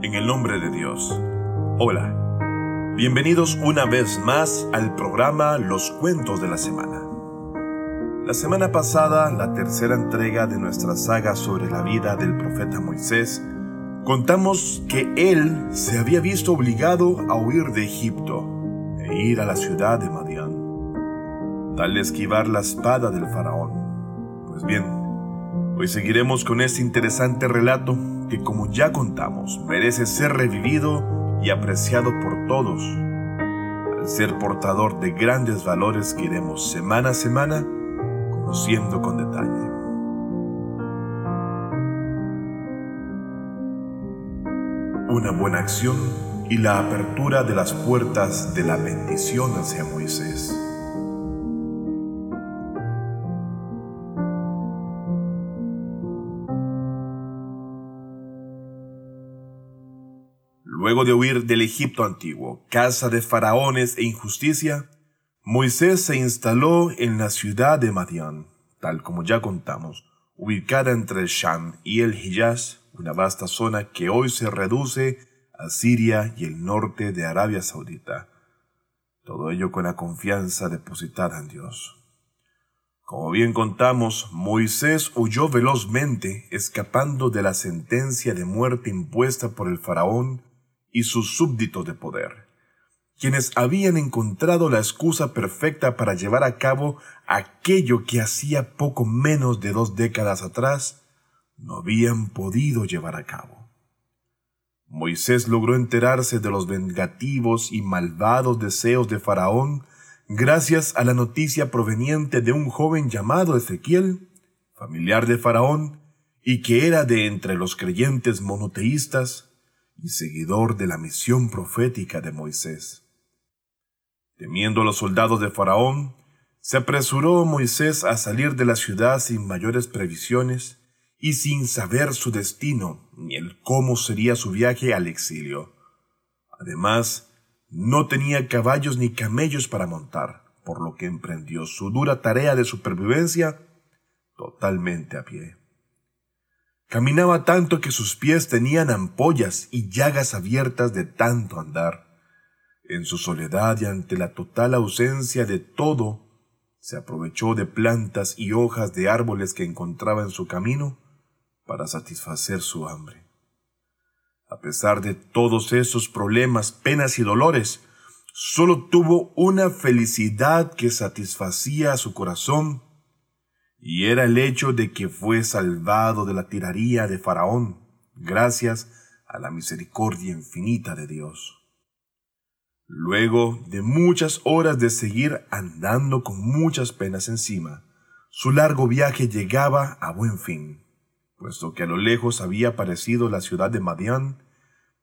En el nombre de Dios. Hola. Bienvenidos una vez más al programa Los Cuentos de la Semana. La semana pasada, la tercera entrega de nuestra saga sobre la vida del profeta Moisés, contamos que él se había visto obligado a huir de Egipto e ir a la ciudad de Madián, tal esquivar la espada del faraón. Pues bien, Hoy seguiremos con este interesante relato que como ya contamos merece ser revivido y apreciado por todos, al ser portador de grandes valores que iremos semana a semana conociendo con detalle. Una buena acción y la apertura de las puertas de la bendición hacia Moisés. De huir del Egipto antiguo, casa de faraones e injusticia, Moisés se instaló en la ciudad de Madián, tal como ya contamos, ubicada entre el Sham y el Hijaz, una vasta zona que hoy se reduce a Siria y el norte de Arabia Saudita. Todo ello con la confianza depositada en Dios. Como bien contamos, Moisés huyó velozmente, escapando de la sentencia de muerte impuesta por el faraón y sus súbditos de poder, quienes habían encontrado la excusa perfecta para llevar a cabo aquello que hacía poco menos de dos décadas atrás no habían podido llevar a cabo. Moisés logró enterarse de los vengativos y malvados deseos de Faraón gracias a la noticia proveniente de un joven llamado Ezequiel, familiar de Faraón, y que era de entre los creyentes monoteístas, y seguidor de la misión profética de Moisés. Temiendo a los soldados de Faraón, se apresuró Moisés a salir de la ciudad sin mayores previsiones y sin saber su destino ni el cómo sería su viaje al exilio. Además, no tenía caballos ni camellos para montar, por lo que emprendió su dura tarea de supervivencia totalmente a pie. Caminaba tanto que sus pies tenían ampollas y llagas abiertas de tanto andar. En su soledad y ante la total ausencia de todo, se aprovechó de plantas y hojas de árboles que encontraba en su camino para satisfacer su hambre. A pesar de todos esos problemas, penas y dolores, solo tuvo una felicidad que satisfacía a su corazón y era el hecho de que fue salvado de la tiranía de Faraón, gracias a la misericordia infinita de Dios. Luego de muchas horas de seguir andando con muchas penas encima, su largo viaje llegaba a buen fin, puesto que a lo lejos había aparecido la ciudad de Madián,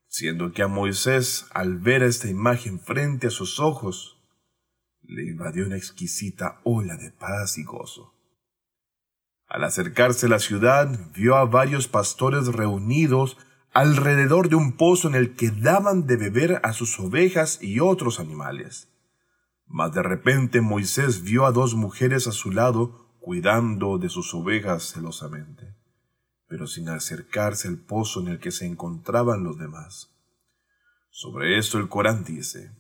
siendo que a Moisés, al ver esta imagen frente a sus ojos, le invadió una exquisita ola de paz y gozo. Al acercarse a la ciudad, vio a varios pastores reunidos alrededor de un pozo en el que daban de beber a sus ovejas y otros animales. Mas de repente Moisés vio a dos mujeres a su lado cuidando de sus ovejas celosamente, pero sin acercarse al pozo en el que se encontraban los demás. Sobre esto el Corán dice,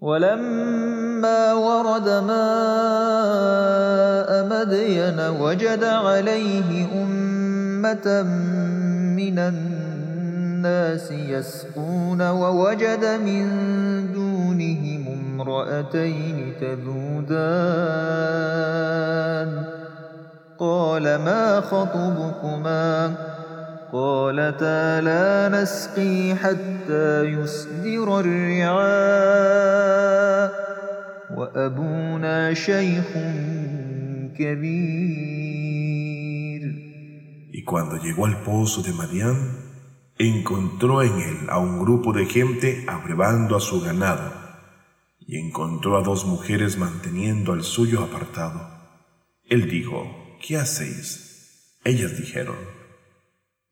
ولما ورد ماء مدين وجد عليه أمة من الناس يسقون ووجد من دونهم امرأتين تذودان قال ما خطبكما ؟ قالتا لا نسقي حتى يصدر الرعاء وأبونا شيخ كبير Y cuando llegó al pozo de Madián, encontró en él a un grupo de gente abrevando a su ganado, y encontró a dos mujeres manteniendo al suyo apartado. Él dijo, ¿qué hacéis? Ellas dijeron,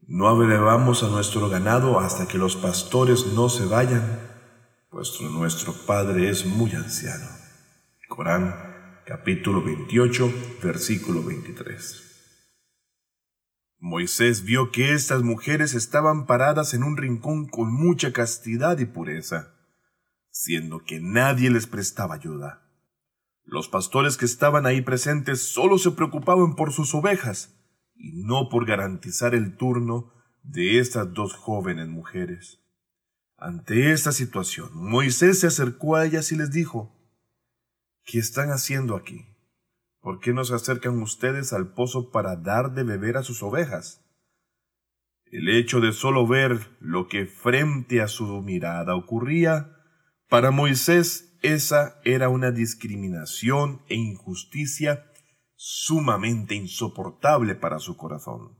no abrevamos a nuestro ganado hasta que los pastores no se vayan, puesto nuestro Padre es muy anciano. Corán, capítulo 28, versículo 23. Moisés vio que estas mujeres estaban paradas en un rincón con mucha castidad y pureza, siendo que nadie les prestaba ayuda. Los pastores que estaban ahí presentes solo se preocupaban por sus ovejas y no por garantizar el turno de estas dos jóvenes mujeres. Ante esta situación, Moisés se acercó a ellas y les dijo, ¿Qué están haciendo aquí? ¿Por qué no se acercan ustedes al pozo para dar de beber a sus ovejas? El hecho de solo ver lo que frente a su mirada ocurría, para Moisés esa era una discriminación e injusticia sumamente insoportable para su corazón.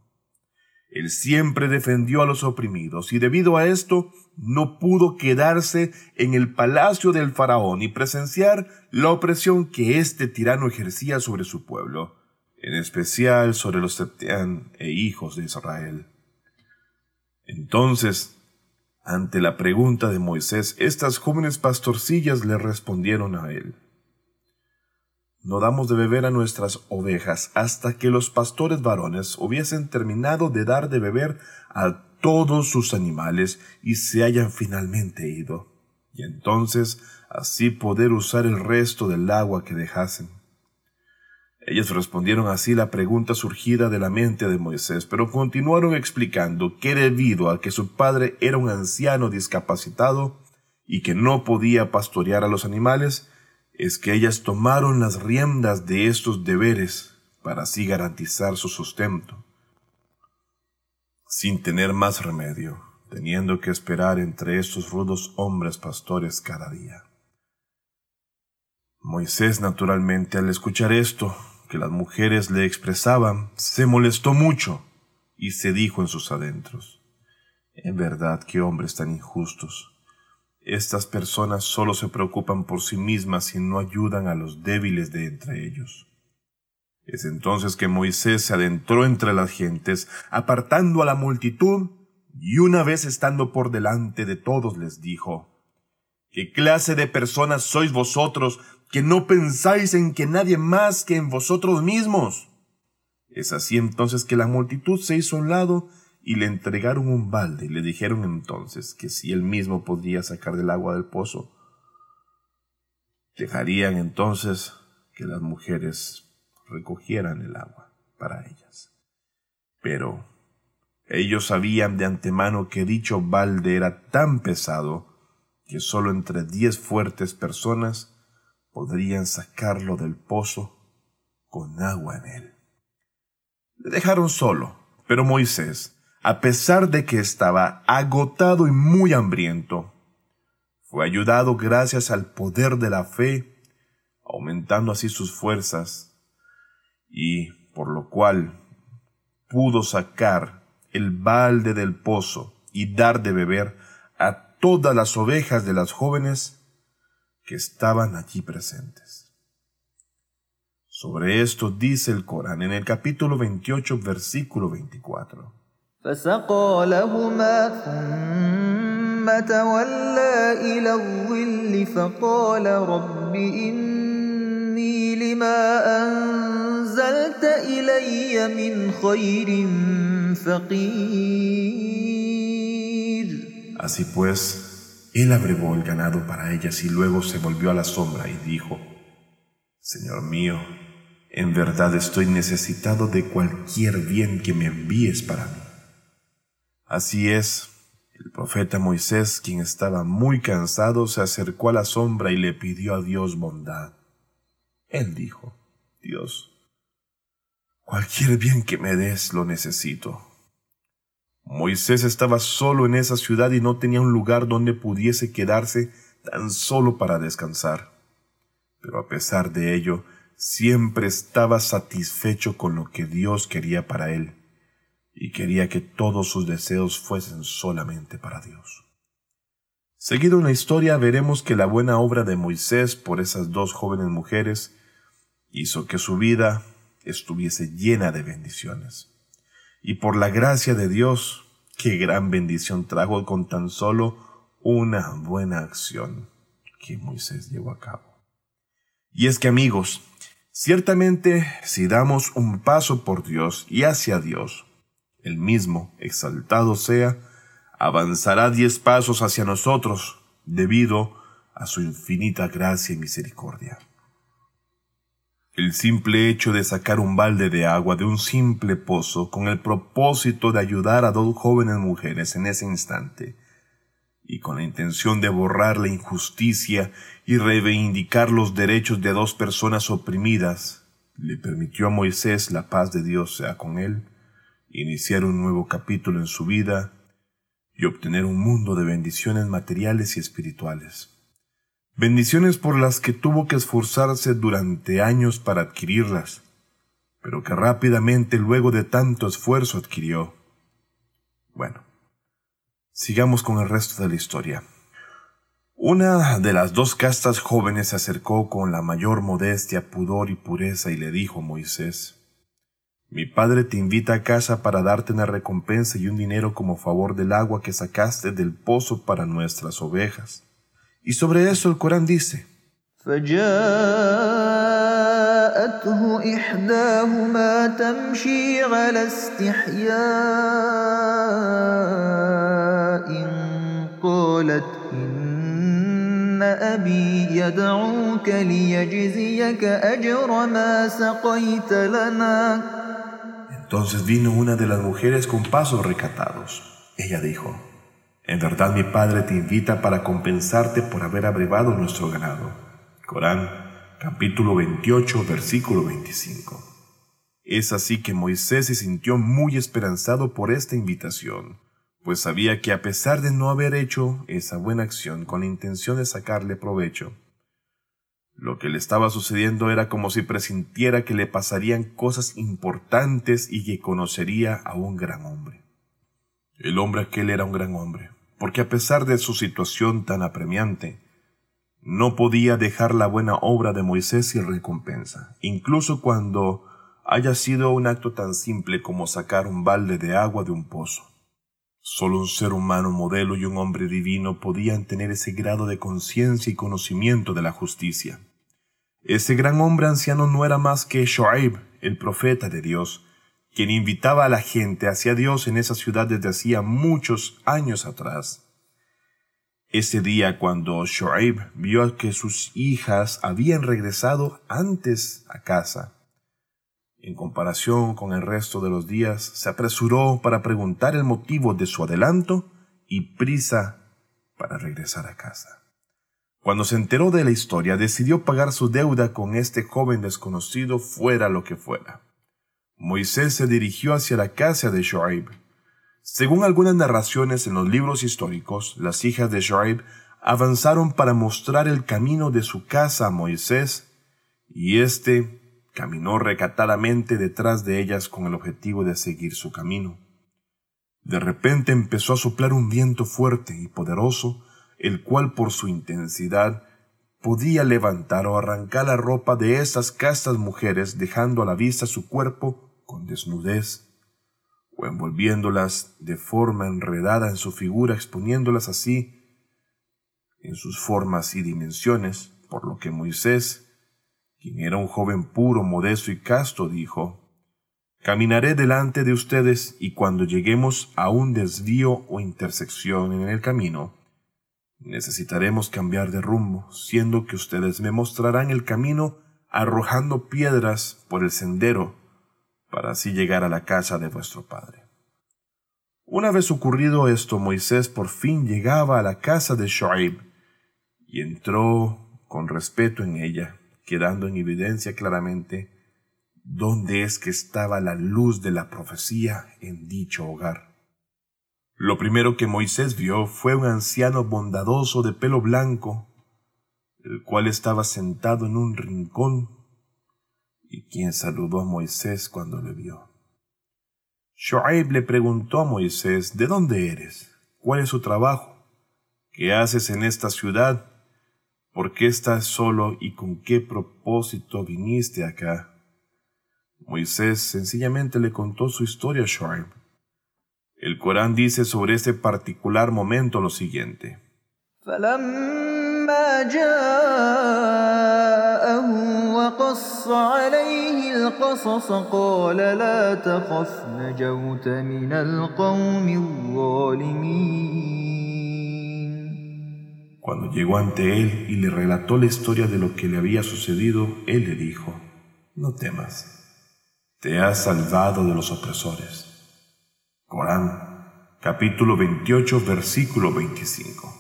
Él siempre defendió a los oprimidos y debido a esto no pudo quedarse en el palacio del faraón y presenciar la opresión que este tirano ejercía sobre su pueblo, en especial sobre los septián e hijos de Israel. Entonces, ante la pregunta de Moisés, estas jóvenes pastorcillas le respondieron a él no damos de beber a nuestras ovejas hasta que los pastores varones hubiesen terminado de dar de beber a todos sus animales y se hayan finalmente ido, y entonces así poder usar el resto del agua que dejasen. Ellos respondieron así la pregunta surgida de la mente de Moisés, pero continuaron explicando que debido a que su padre era un anciano discapacitado y que no podía pastorear a los animales, es que ellas tomaron las riendas de estos deberes para así garantizar su sustento, sin tener más remedio, teniendo que esperar entre estos rudos hombres pastores cada día. Moisés, naturalmente, al escuchar esto, que las mujeres le expresaban, se molestó mucho y se dijo en sus adentros, en verdad, qué hombres tan injustos estas personas solo se preocupan por sí mismas y no ayudan a los débiles de entre ellos. Es entonces que Moisés se adentró entre las gentes, apartando a la multitud, y una vez estando por delante de todos les dijo, ¿Qué clase de personas sois vosotros que no pensáis en que nadie más que en vosotros mismos? Es así entonces que la multitud se hizo a un lado y le entregaron un balde y le dijeron entonces que si él mismo podría sacar del agua del pozo, dejarían entonces que las mujeres recogieran el agua para ellas. Pero ellos sabían de antemano que dicho balde era tan pesado que sólo entre diez fuertes personas podrían sacarlo del pozo con agua en él. Le dejaron solo, pero Moisés, a pesar de que estaba agotado y muy hambriento. Fue ayudado gracias al poder de la fe, aumentando así sus fuerzas, y por lo cual pudo sacar el balde del pozo y dar de beber a todas las ovejas de las jóvenes que estaban allí presentes. Sobre esto dice el Corán en el capítulo 28, versículo 24. فسقى لهما ثم تولى إلى الظل فقال رب إني لما أنزلت إلي من خير فقير Así pues, él abrevó el ganado para ellas y luego se volvió a la sombra y dijo, Señor mío, en verdad estoy necesitado de cualquier bien que me envíes para mí. Así es, el profeta Moisés, quien estaba muy cansado, se acercó a la sombra y le pidió a Dios bondad. Él dijo, Dios, cualquier bien que me des lo necesito. Moisés estaba solo en esa ciudad y no tenía un lugar donde pudiese quedarse tan solo para descansar. Pero a pesar de ello, siempre estaba satisfecho con lo que Dios quería para él y quería que todos sus deseos fuesen solamente para Dios. Seguido en la historia veremos que la buena obra de Moisés por esas dos jóvenes mujeres hizo que su vida estuviese llena de bendiciones. Y por la gracia de Dios, qué gran bendición trajo con tan solo una buena acción que Moisés llevó a cabo. Y es que amigos, Ciertamente, si damos un paso por Dios y hacia Dios, el mismo, exaltado sea, avanzará diez pasos hacia nosotros debido a su infinita gracia y misericordia. El simple hecho de sacar un balde de agua de un simple pozo con el propósito de ayudar a dos jóvenes mujeres en ese instante, y con la intención de borrar la injusticia y reivindicar los derechos de dos personas oprimidas, le permitió a Moisés, la paz de Dios sea con él, iniciar un nuevo capítulo en su vida y obtener un mundo de bendiciones materiales y espirituales. Bendiciones por las que tuvo que esforzarse durante años para adquirirlas, pero que rápidamente luego de tanto esfuerzo adquirió. Bueno, sigamos con el resto de la historia. Una de las dos castas jóvenes se acercó con la mayor modestia, pudor y pureza y le dijo a Moisés, Mi padre te invita a casa para darte una recompensa y un dinero como favor del agua que sacaste del pozo para nuestras ovejas. Y sobre eso el Corán dice, entonces vino una de las mujeres con pasos recatados. Ella dijo, En verdad mi padre te invita para compensarte por haber abrevado nuestro ganado. Corán, capítulo 28, versículo 25. Es así que Moisés se sintió muy esperanzado por esta invitación pues sabía que a pesar de no haber hecho esa buena acción con la intención de sacarle provecho, lo que le estaba sucediendo era como si presintiera que le pasarían cosas importantes y que conocería a un gran hombre. El hombre aquel era un gran hombre, porque a pesar de su situación tan apremiante, no podía dejar la buena obra de Moisés sin recompensa, incluso cuando haya sido un acto tan simple como sacar un balde de agua de un pozo. Solo un ser humano modelo y un hombre divino podían tener ese grado de conciencia y conocimiento de la justicia. Ese gran hombre anciano no era más que Shoaib, el profeta de Dios, quien invitaba a la gente hacia Dios en esa ciudad desde hacía muchos años atrás. Ese día cuando Shoaib vio que sus hijas habían regresado antes a casa, en comparación con el resto de los días, se apresuró para preguntar el motivo de su adelanto y prisa para regresar a casa. Cuando se enteró de la historia, decidió pagar su deuda con este joven desconocido fuera lo que fuera. Moisés se dirigió hacia la casa de Shoaib. Según algunas narraciones en los libros históricos, las hijas de Shoaib avanzaron para mostrar el camino de su casa a Moisés, y éste Caminó recatadamente detrás de ellas con el objetivo de seguir su camino. De repente empezó a soplar un viento fuerte y poderoso, el cual por su intensidad podía levantar o arrancar la ropa de esas castas mujeres dejando a la vista su cuerpo con desnudez, o envolviéndolas de forma enredada en su figura, exponiéndolas así en sus formas y dimensiones, por lo que Moisés quien era un joven puro, modesto y casto, dijo, Caminaré delante de ustedes y cuando lleguemos a un desvío o intersección en el camino, necesitaremos cambiar de rumbo, siendo que ustedes me mostrarán el camino arrojando piedras por el sendero, para así llegar a la casa de vuestro padre. Una vez ocurrido esto, Moisés por fin llegaba a la casa de Shoaib y entró con respeto en ella quedando en evidencia claramente dónde es que estaba la luz de la profecía en dicho hogar. Lo primero que Moisés vio fue un anciano bondadoso de pelo blanco, el cual estaba sentado en un rincón y quien saludó a Moisés cuando le vio. Shoaib le preguntó a Moisés, ¿de dónde eres? ¿Cuál es su trabajo? ¿Qué haces en esta ciudad? ¿Por qué estás solo y con qué propósito viniste acá? Moisés sencillamente le contó su historia a Shoaib. El Corán dice sobre ese particular momento lo siguiente. وقص عليه القصص قال لا تخف نجوت من القوم الظالمين Cuando llegó ante él y le relató la historia de lo que le había sucedido, él le dijo, no temas, te has salvado de los opresores. Corán, capítulo 28, versículo 25.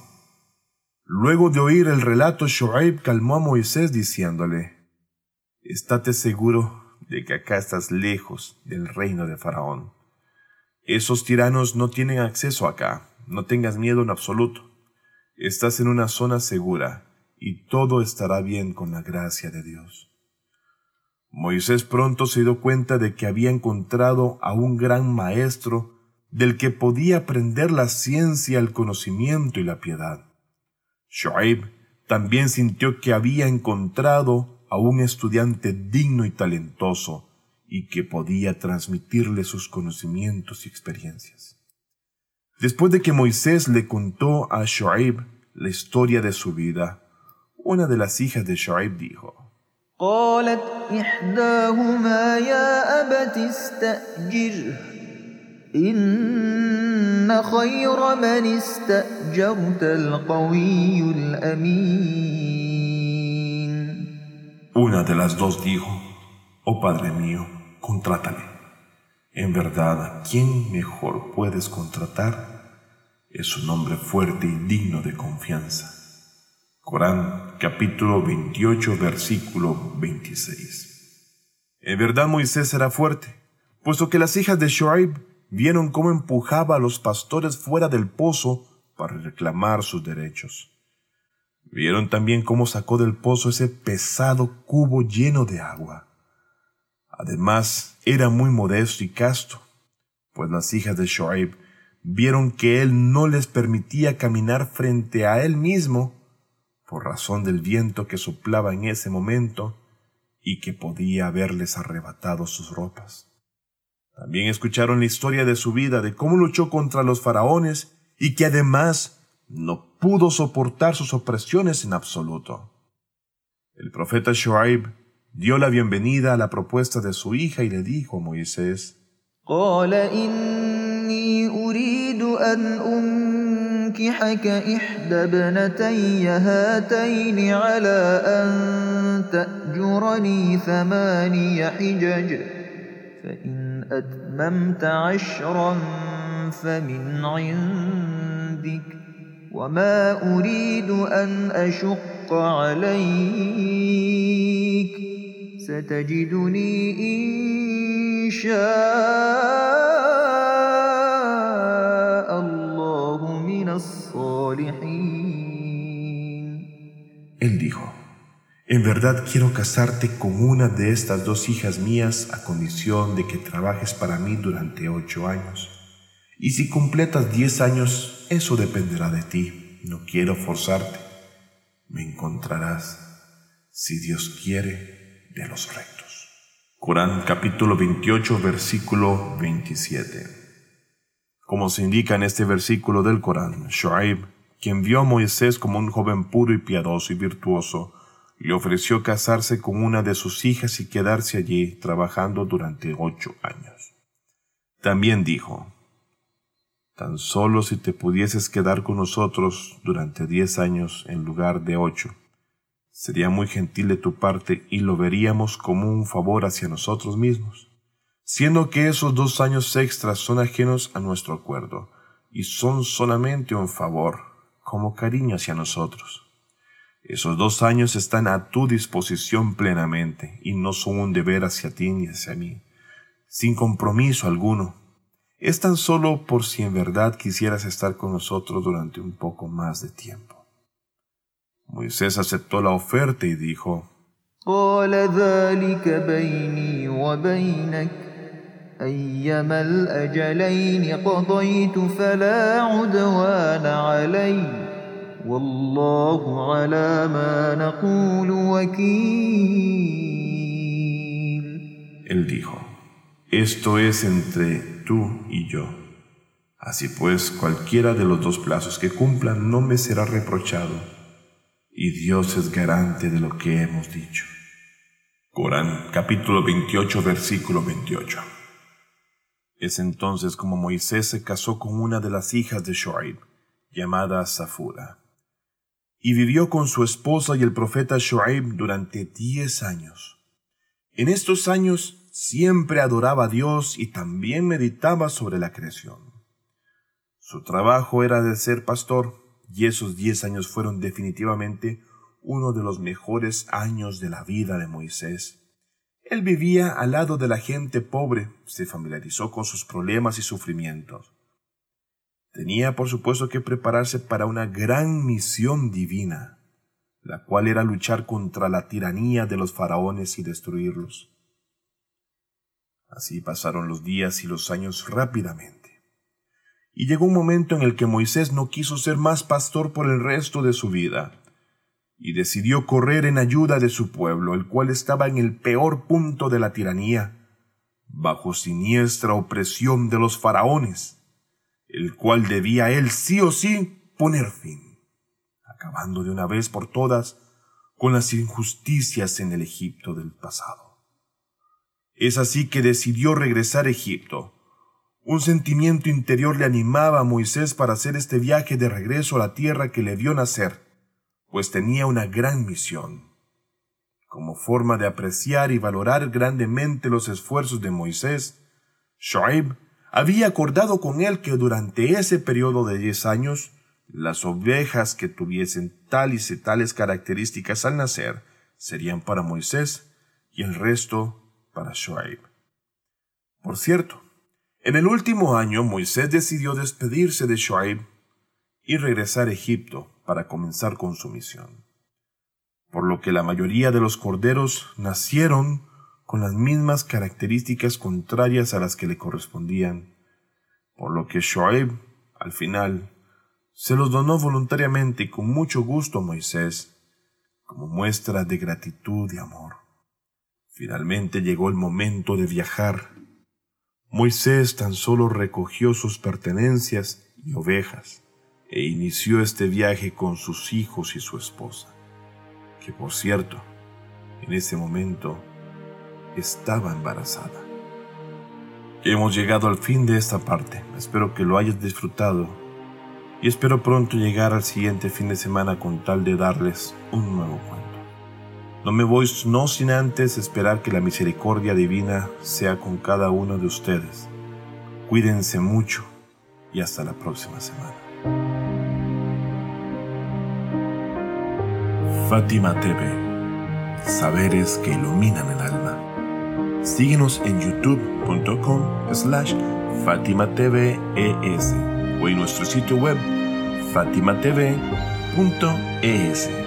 Luego de oír el relato, Shoaib calmó a Moisés diciéndole, Estate seguro de que acá estás lejos del reino de Faraón. Esos tiranos no tienen acceso acá, no tengas miedo en absoluto. Estás en una zona segura y todo estará bien con la gracia de Dios. Moisés pronto se dio cuenta de que había encontrado a un gran maestro del que podía aprender la ciencia, el conocimiento y la piedad. Shoaib también sintió que había encontrado a un estudiante digno y talentoso y que podía transmitirle sus conocimientos y experiencias. Después de que Moisés le contó a Shoaib la historia de su vida, una de las hijas de Shoaib dijo, قالت إحداهما يا أبت استأجره إن خير من استأجرت القوي الأمين Una de las dos dijo, Oh Padre mío, contrátale. En verdad, ¿quién mejor puedes contratar? Es un hombre fuerte y digno de confianza. Corán capítulo 28 versículo 26. En verdad Moisés era fuerte, puesto que las hijas de Shoaib vieron cómo empujaba a los pastores fuera del pozo para reclamar sus derechos. Vieron también cómo sacó del pozo ese pesado cubo lleno de agua. Además, era muy modesto y casto, pues las hijas de Shoaib vieron que él no les permitía caminar frente a él mismo por razón del viento que soplaba en ese momento y que podía haberles arrebatado sus ropas. También escucharon la historia de su vida, de cómo luchó contra los faraones y que además no pudo soportar sus opresiones en absoluto. El profeta Shoaib dio la bienvenida a la propuesta de su hija y le dijo a Moisés, قال إني أريد أن أنكحك إحدى ابنتي هاتين على أن تأجرني ثماني حجج فإن أتممت عشرا فمن عندك وما أريد أن أشق عليك ستجدني إن شاء الله من الصالحين Él dijo, En verdad quiero casarte con una de estas dos hijas mías a condición de que trabajes para mí durante ocho años. Y si completas diez años, eso dependerá de ti. No quiero forzarte. Me encontrarás, si Dios quiere, de los rectos. Corán capítulo 28 versículo 27. Como se indica en este versículo del Corán, Shoaib, quien vio a Moisés como un joven puro y piadoso y virtuoso, le ofreció casarse con una de sus hijas y quedarse allí trabajando durante ocho años. También dijo, Tan solo si te pudieses quedar con nosotros durante diez años en lugar de ocho, sería muy gentil de tu parte y lo veríamos como un favor hacia nosotros mismos, siendo que esos dos años extras son ajenos a nuestro acuerdo y son solamente un favor, como cariño hacia nosotros. Esos dos años están a tu disposición plenamente y no son un deber hacia ti ni hacia mí, sin compromiso alguno Es tan solo por si en verdad quisieras estar con nosotros durante un poco más de tiempo. Moisés aceptó la oferta y dijo, قال ذلك بيني وبينك أيما الأجلين قضيت فلا عدوان علي والله على ما نقول وكيل Él dijo, esto es entre tú y yo. Así pues, cualquiera de los dos plazos que cumplan no me será reprochado, y Dios es garante de lo que hemos dicho. Corán capítulo 28 versículo 28. Es entonces como Moisés se casó con una de las hijas de Shoaib, llamada Safura, y vivió con su esposa y el profeta Shoaib durante diez años. En estos años siempre adoraba a Dios y también meditaba sobre la creación. Su trabajo era de ser pastor, y esos diez años fueron definitivamente uno de los mejores años de la vida de Moisés. Él vivía al lado de la gente pobre, se familiarizó con sus problemas y sufrimientos. Tenía, por supuesto, que prepararse para una gran misión divina, la cual era luchar contra la tiranía de los faraones y destruirlos. Así pasaron los días y los años rápidamente. Y llegó un momento en el que Moisés no quiso ser más pastor por el resto de su vida y decidió correr en ayuda de su pueblo, el cual estaba en el peor punto de la tiranía, bajo siniestra opresión de los faraones, el cual debía él sí o sí poner fin, acabando de una vez por todas con las injusticias en el Egipto del pasado. Es así que decidió regresar a Egipto. Un sentimiento interior le animaba a Moisés para hacer este viaje de regreso a la tierra que le vio nacer pues tenía una gran misión. Como forma de apreciar y valorar grandemente los esfuerzos de Moisés, Shoaib había acordado con él que durante ese periodo de diez años, las ovejas que tuviesen tales y tales características al nacer serían para Moisés y el resto para Shoaib. Por cierto, en el último año Moisés decidió despedirse de Shoaib y regresar a Egipto para comenzar con su misión. Por lo que la mayoría de los corderos nacieron con las mismas características contrarias a las que le correspondían, por lo que Shoaib, al final, se los donó voluntariamente y con mucho gusto a Moisés, como muestra de gratitud y amor. Finalmente llegó el momento de viajar. Moisés tan solo recogió sus pertenencias y ovejas e inició este viaje con sus hijos y su esposa, que por cierto, en ese momento estaba embarazada. Hemos llegado al fin de esta parte, espero que lo hayas disfrutado y espero pronto llegar al siguiente fin de semana con tal de darles un nuevo cuento. No me voy no sin antes esperar que la misericordia divina sea con cada uno de ustedes. Cuídense mucho y hasta la próxima semana. Fátima TV. Saberes que iluminan el alma. Síguenos en youtube.com slash Fátima TV o en nuestro sitio web fatimatv.es.